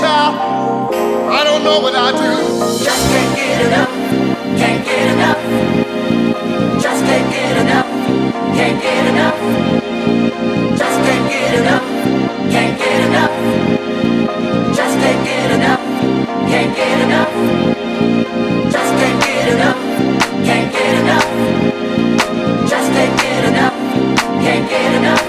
child. I don't know what I do. Just can't get enough. Can't get enough. Just can't get enough. Can't get enough. Just can't get enough. Can't get enough. Just can't get enough. Can't get enough. Just can't get enough. Can't get enough. Just can't get enough. Can't get enough.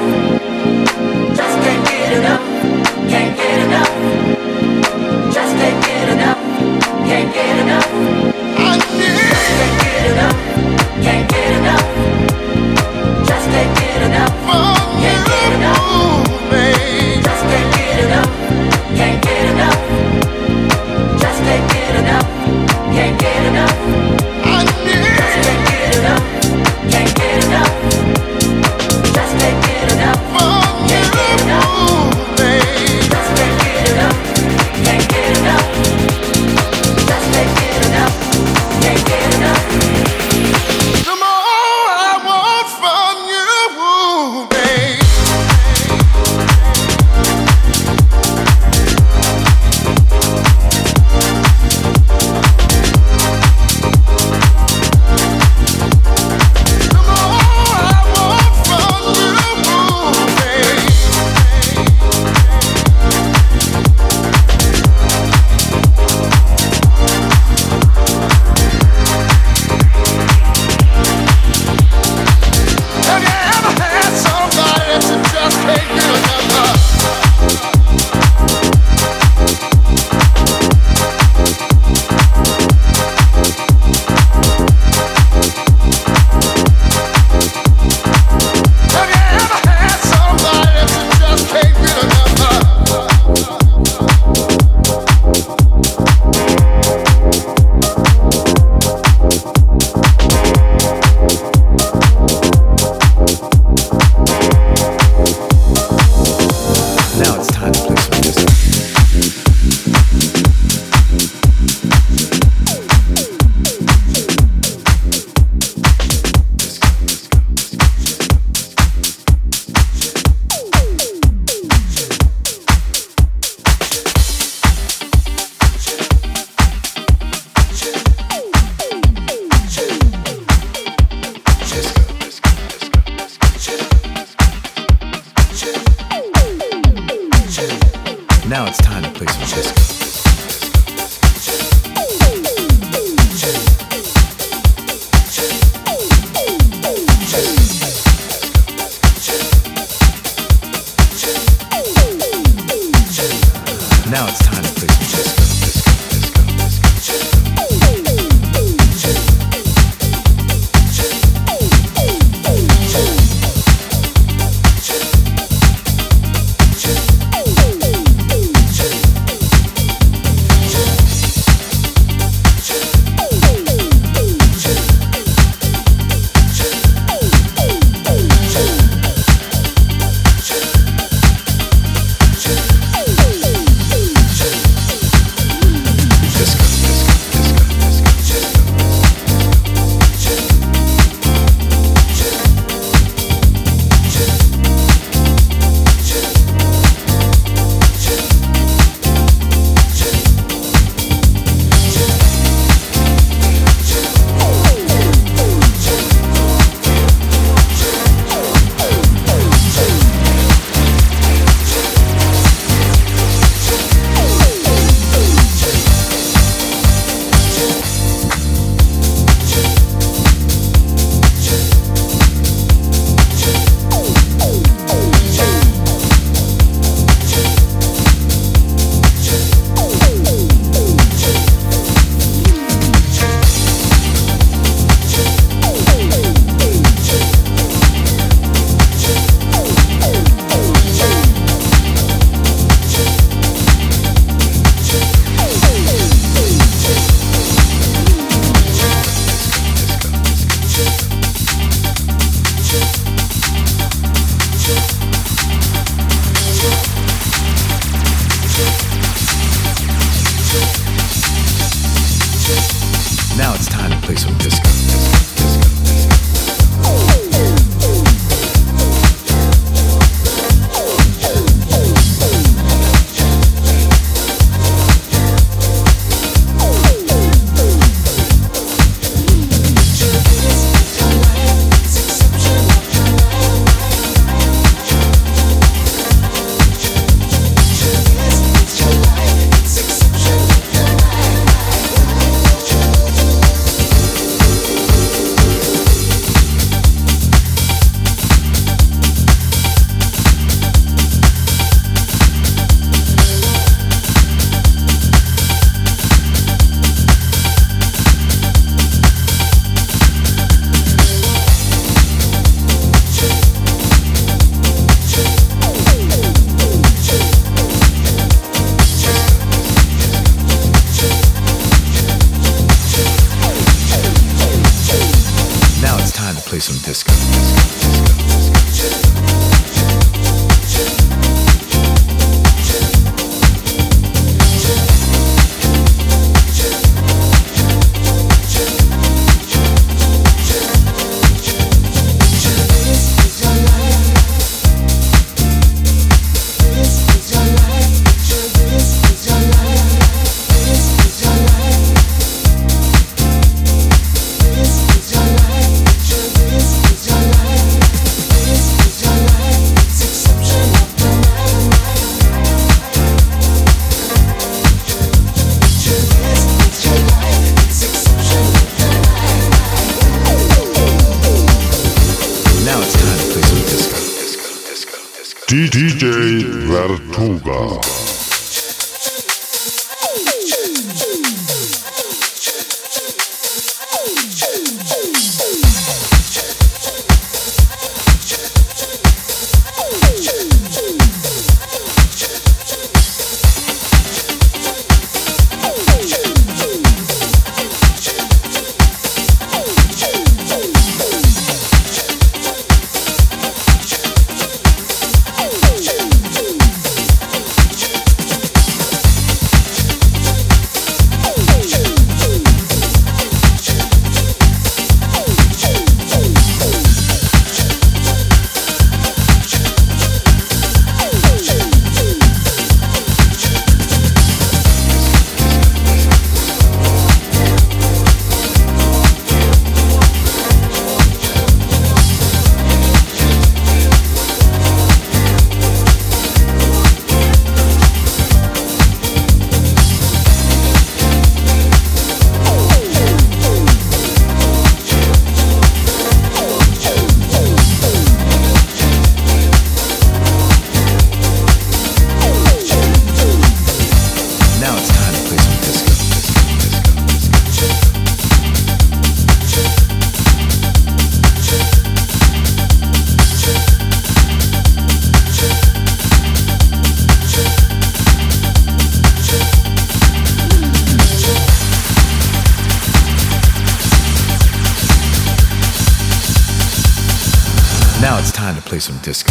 Some disco.